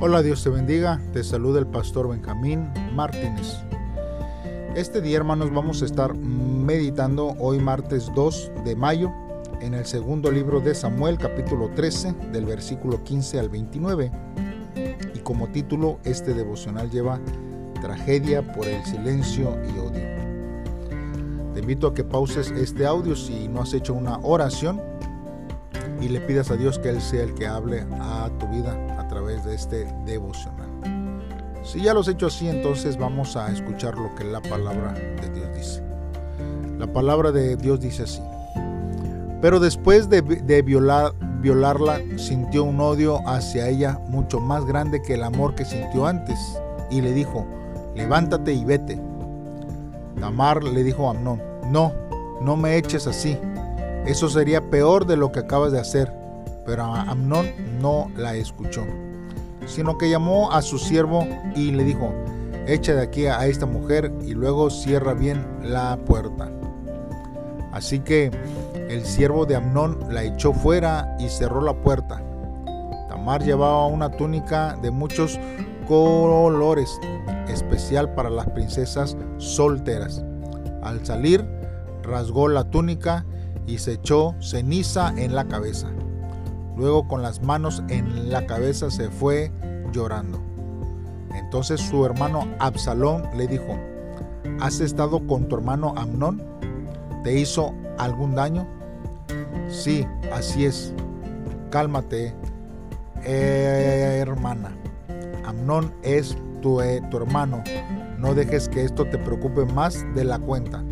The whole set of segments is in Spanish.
Hola, Dios te bendiga. Te saluda el pastor Benjamín Martínez. Este día, hermanos, vamos a estar meditando hoy martes 2 de mayo en el segundo libro de Samuel, capítulo 13, del versículo 15 al 29. Y como título, este devocional lleva Tragedia por el silencio y odio. Te invito a que pauses este audio si no has hecho una oración y le pidas a Dios que Él sea el que hable a tu vida a de este devocional. Si ya lo has hecho así, entonces vamos a escuchar lo que la palabra de Dios dice. La palabra de Dios dice así. Pero después de, violar, violarla, sintió un odio hacia ella mucho más grande que el amor que sintió antes. Y le dijo, levántate y vete. Tamar le dijo a Amnón, no, no me eches así. Eso sería peor de lo que acabas de hacer. Pero Amnón no la escuchó, sino que llamó a su siervo y le dijo, echa de aquí a esta mujer y luego cierra bien la puerta. Así que el siervo de Amnón la echó fuera y cerró la puerta. Tamar llevaba una túnica de muchos colores, especial para las princesas solteras. Al salir, rasgó la túnica y se echó ceniza en la cabeza. Luego con las manos en la cabeza se fue llorando. Entonces su hermano Absalón le dijo, ¿has estado con tu hermano Amnón? ¿Te hizo algún daño? Sí, así es. Cálmate, hermana. Amnón es tu, eh, tu hermano. No dejes que esto te preocupe más de la cuenta.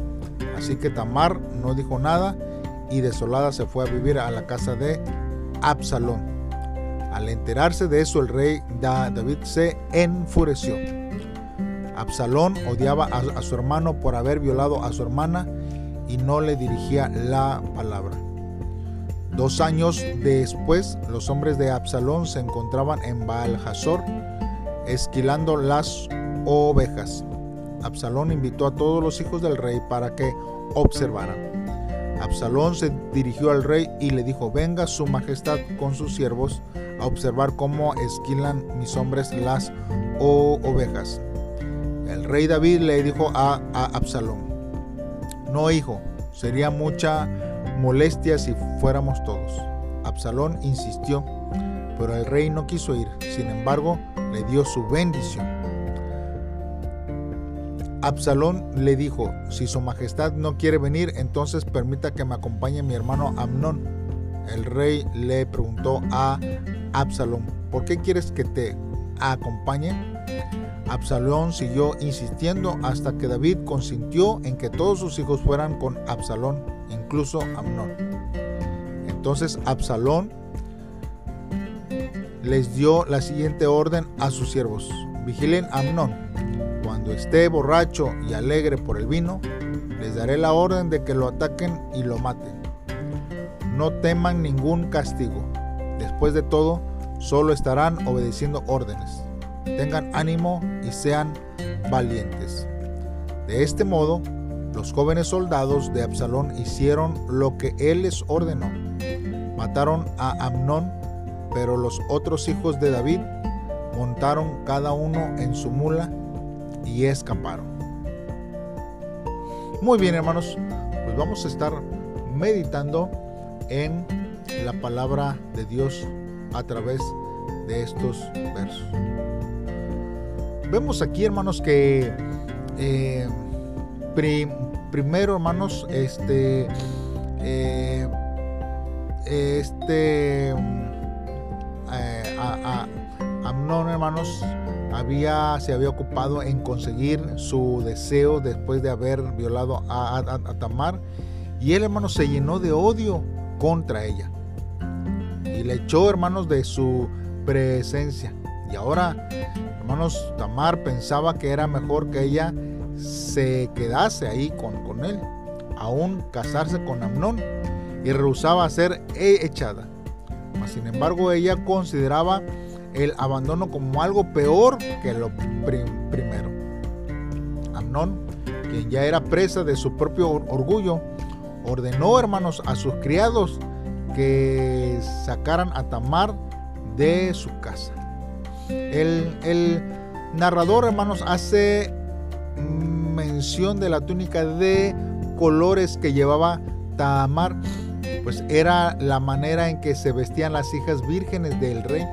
Así que Tamar no dijo nada y desolada se fue a vivir a la casa de Absalón. Al enterarse de eso el rey David se enfureció. Absalón odiaba a, su hermano por haber violado a su hermana y no le dirigía la palabra. Dos años después, los hombres de Absalón se encontraban en Baal Hazor, esquilando las ovejas. Absalón invitó a todos los hijos del rey para que observaran. Absalón se dirigió al rey y le dijo, venga su majestad con sus siervos observar cómo esquilan mis hombres las ovejas. El rey David le dijo a, a Absalón, no hijo, sería mucha molestia si fuéramos todos. Absalón insistió, pero el rey no quiso ir, sin embargo le dio su bendición. Absalón le dijo, si su majestad no quiere venir, entonces permita que me acompañe mi hermano Amnón. El rey le preguntó a Absalón, ¿por qué quieres que te acompañe? Absalón siguió insistiendo hasta que David consintió en que todos sus hijos fueran con Absalón, incluso Amnón. Entonces Absalón les dio la siguiente orden a sus siervos, vigilen a Amnón cuando esté borracho y alegre por el vino, les daré la orden de que lo ataquen y lo maten. No teman ningún castigo. Después de todo, solo estarán obedeciendo órdenes. Tengan ánimo y sean valientes. De este modo, los jóvenes soldados de Absalón hicieron lo que él les ordenó. Mataron a Amnón, pero los otros hijos de David montaron cada uno en su mula y escaparon. Muy bien hermanos, pues vamos a estar meditando en la palabra de Dios a través de estos versos. Vemos aquí hermanos que eh, primero hermanos este eh, este eh, Amnón hermanos había, se había ocupado en conseguir su deseo después de haber violado a, Tamar. Y él, hermanos, se llenó de odio contra ella. Y le echó, hermanos, de su presencia. Y ahora, hermanos, Tamar pensaba que era mejor que ella se quedase ahí con, con él, aún casarse con Amnón, y rehusaba ser echada. Mas, sin embargo, ella consideraba el abandono como algo peor que lo primero. Amnón, quien ya era presa de su propio orgullo, ordenó, hermanos, a sus criados que sacaran a Tamar de su casa. El, el narrador, hermanos, hace mención de la túnica de colores que llevaba Tamar, pues era la manera en que se vestían las hijas vírgenes del rey.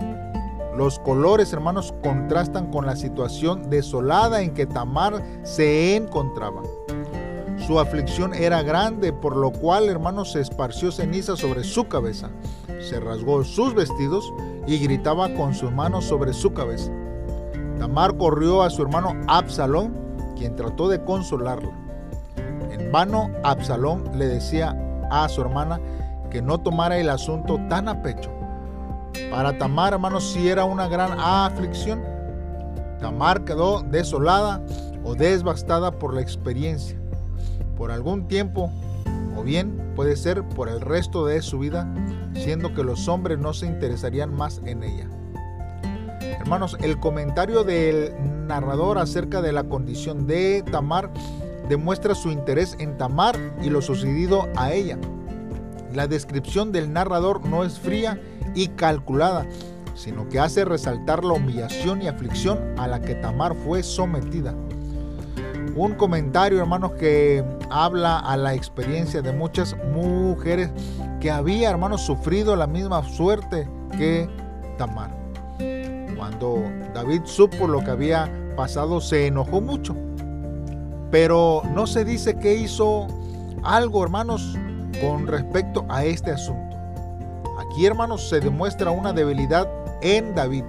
Los colores, hermanos, contrastan con la situación desolada en que Tamar se encontraba. Su aflicción era grande, por lo cual, hermanos, se esparció ceniza sobre su cabeza. Se rasgó sus vestidos y gritaba con sus manos sobre su cabeza. Tamar corrió a su hermano Absalón, quien trató de consolarla. En vano, Absalón le decía a su hermana que no tomara el asunto tan a pecho. Para Tamar, hermanos, si era una gran aflicción. Tamar quedó desolada o desbastada por la experiencia. Por algún tiempo, o bien puede ser por el resto de su vida, siendo que los hombres no se interesarían más en ella. Hermanos, el comentario del narrador acerca de la condición de Tamar demuestra su interés en Tamar y lo sucedido a ella. La descripción del narrador no es fría y calculada, sino que hace resaltar la humillación y aflicción a la que Tamar fue sometida. Un comentario, hermanos, que habla a la experiencia de muchas mujeres que había, hermanos, sufrido la misma suerte que Tamar. Cuando David supo lo que había pasado, se enojó mucho. Pero no se dice que hizo algo, hermanos, con respecto a este asunto. Aquí, hermanos, se demuestra una debilidad en David,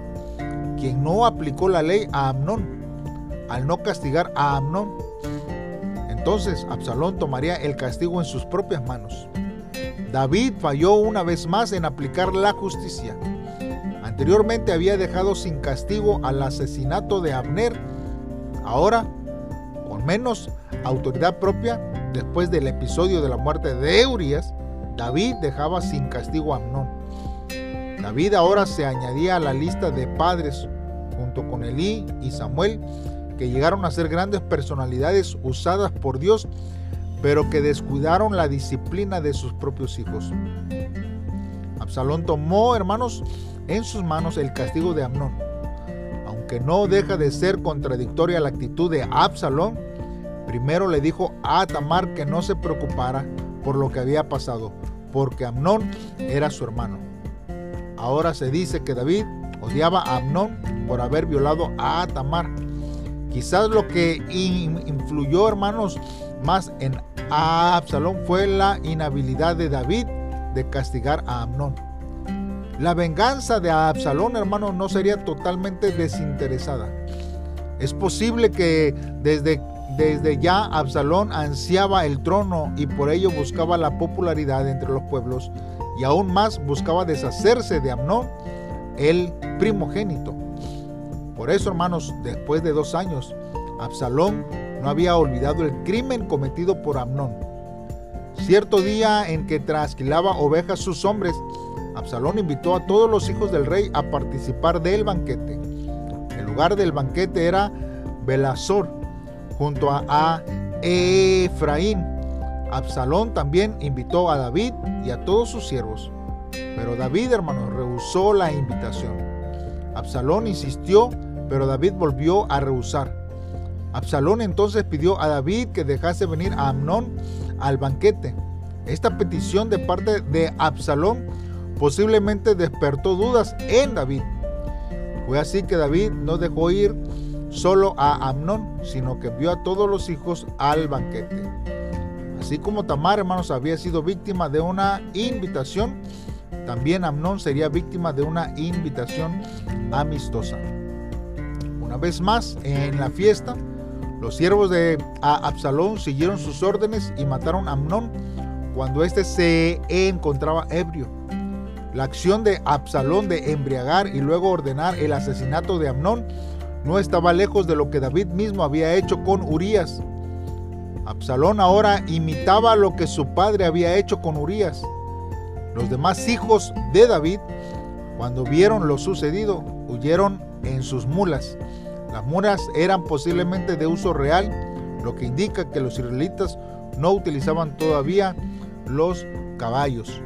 quien no aplicó la ley a Amnón, al no castigar a Amnón. Entonces Absalón tomaría el castigo en sus propias manos. David falló una vez más en aplicar la justicia. Anteriormente había dejado sin castigo al asesinato de Abner. Ahora, con menos autoridad propia, después del episodio de la muerte de Urias, David dejaba sin castigo a Amnón. David ahora se añadía a la lista de padres junto con Elí y Samuel, que llegaron a ser grandes personalidades usadas por Dios, pero que descuidaron la disciplina de sus propios hijos. Absalón tomó, hermanos, en sus manos el castigo de Amnón. Aunque no deja de ser contradictoria la actitud de Absalón, primero le dijo a Tamar que no se preocupara por lo que había pasado, porque Amnón era su hermano. Ahora se dice que David odiaba a Amnón por haber violado a Tamar. Quizás lo que influyó, hermanos, más en Absalón fue la inhabilidad de David de castigar a Amnón. La venganza de Absalón, hermano, no sería totalmente desinteresada. Es posible que desde, desde ya Absalón ansiaba el trono y por ello buscaba la popularidad entre los pueblos y aún más buscaba deshacerse de Amnón, el primogénito. Por eso, hermanos, después de dos años, Absalón no había olvidado el crimen cometido por Amnón. Cierto día en que trasquilaba ovejas sus hombres, Absalón invitó a todos los hijos del rey a participar del banquete. El lugar del banquete era Belazor, junto a, Efraín. Absalón también invitó a David y a todos sus siervos. Pero David, hermano, rehusó la invitación. Absalón insistió, pero David volvió a rehusar. Absalón entonces pidió a David que dejase venir a Amnón al banquete. Esta petición de parte de Absalón posiblemente despertó dudas en David. Fue así que David no dejó ir solo a Amnón, sino que envió a todos los hijos al banquete. Así como Tamar, hermanos, había sido víctima de una invitación, también Amnón sería víctima de una invitación amistosa. Una vez más, en la fiesta, los siervos de Absalón siguieron sus órdenes y mataron a Amnón cuando éste se encontraba ebrio. La acción de Absalón de embriagar y luego ordenar el asesinato de Amnón no estaba lejos de lo que David mismo había hecho con Urías. Absalón ahora imitaba lo que su padre había hecho con Urías. Los demás hijos de David, cuando vieron lo sucedido, huyeron en sus mulas. Las mulas eran posiblemente de uso real, lo que indica que los israelitas no utilizaban todavía los caballos.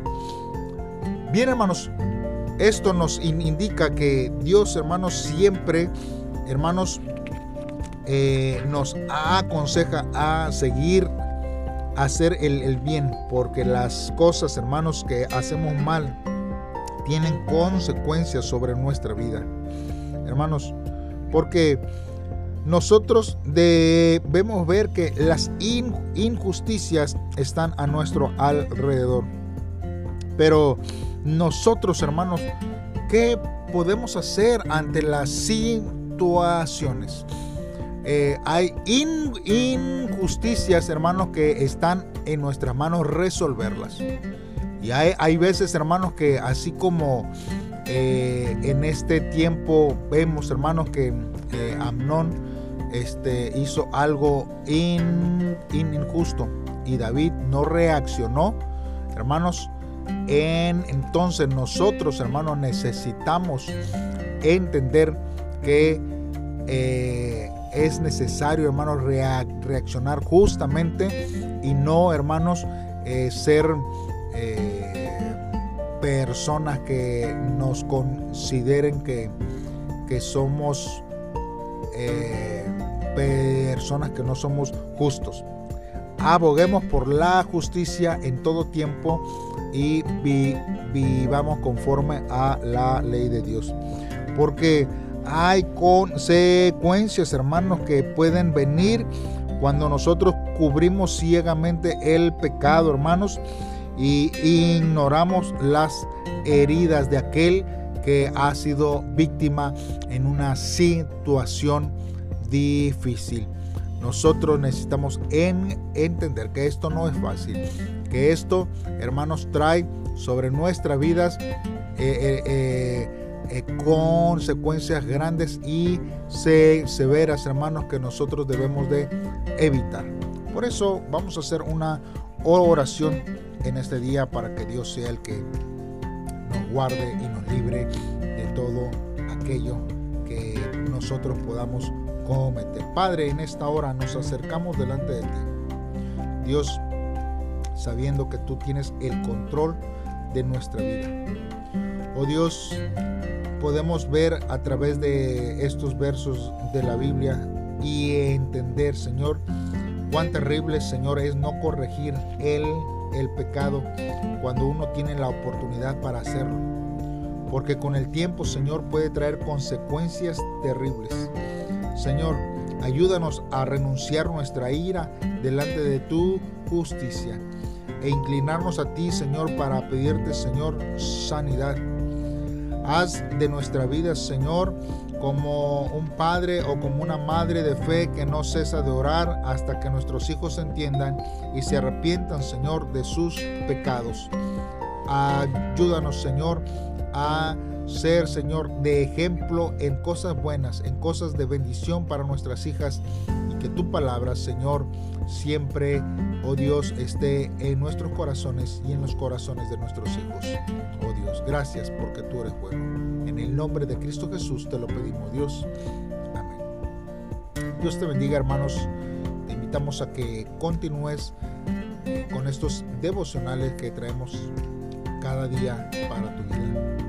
Bien, hermanos, esto nos indica que Dios, hermanos, siempre, hermanos, eh, nos aconseja a seguir hacer el, bien, porque las cosas, hermanos, que hacemos mal tienen consecuencias sobre nuestra vida. Hermanos, porque nosotros debemos ver que las injusticias están a nuestro alrededor. Pero nosotros, hermanos, ¿qué podemos hacer ante las situaciones? Eh, hay injusticias, hermanos, que están en nuestras manos resolverlas. Y hay, veces, hermanos, que así como eh, en este tiempo vemos, hermanos, que eh, Amnón este, hizo algo injusto y David no reaccionó, hermanos, en, entonces nosotros, hermanos, necesitamos entender que eh, es necesario, hermanos, reaccionar justamente y no, hermanos, eh, ser eh, personas que nos consideren que, que somos personas que no somos justos. Aboguemos por la justicia en todo tiempo y vivamos conforme a la ley de Dios. Porque hay consecuencias, hermanos, que pueden venir cuando nosotros cubrimos ciegamente el pecado, hermanos, y ignoramos las heridas de aquel que ha sido víctima en una situación difícil. Nosotros necesitamos entender que esto no es fácil, que esto, hermanos, trae sobre nuestras vidas eh, eh, eh, consecuencias grandes y severas, hermanos, que nosotros debemos de evitar. Por eso vamos a hacer una oración en este día para que Dios sea el que nos guarde y nos libre de todo aquello que nosotros podamos cometer. Padre, en esta hora nos acercamos delante de ti. Dios, sabiendo que tú tienes el control de nuestra vida. Oh Dios, podemos ver a través de estos versos de la Biblia y entender, Señor, cuán terrible, Señor, es no corregir el, el pecado cuando uno tiene la oportunidad para hacerlo. Porque con el tiempo, Señor, puede traer consecuencias terribles. Señor, ayúdanos a renunciar nuestra ira delante de tu justicia e inclinarnos a ti, Señor, para pedirte, Señor, sanidad. Haz de nuestra vida, Señor, como un padre o como una madre de fe que no cesa de orar hasta que nuestros hijos entiendan y se arrepientan, Señor, de sus pecados. Ayúdanos, Señor, a ser, Señor, de ejemplo en cosas buenas, en cosas de bendición para nuestras hijas y que tu palabra, Señor, siempre, oh Dios, esté en nuestros corazones y en los corazones de nuestros hijos. Oh Dios, gracias porque tú eres bueno. En el nombre de Cristo Jesús te lo pedimos, Dios. Amén. Dios te bendiga, hermanos. Te invitamos a que continúes con estos devocionales que traemos cada día para tu vida.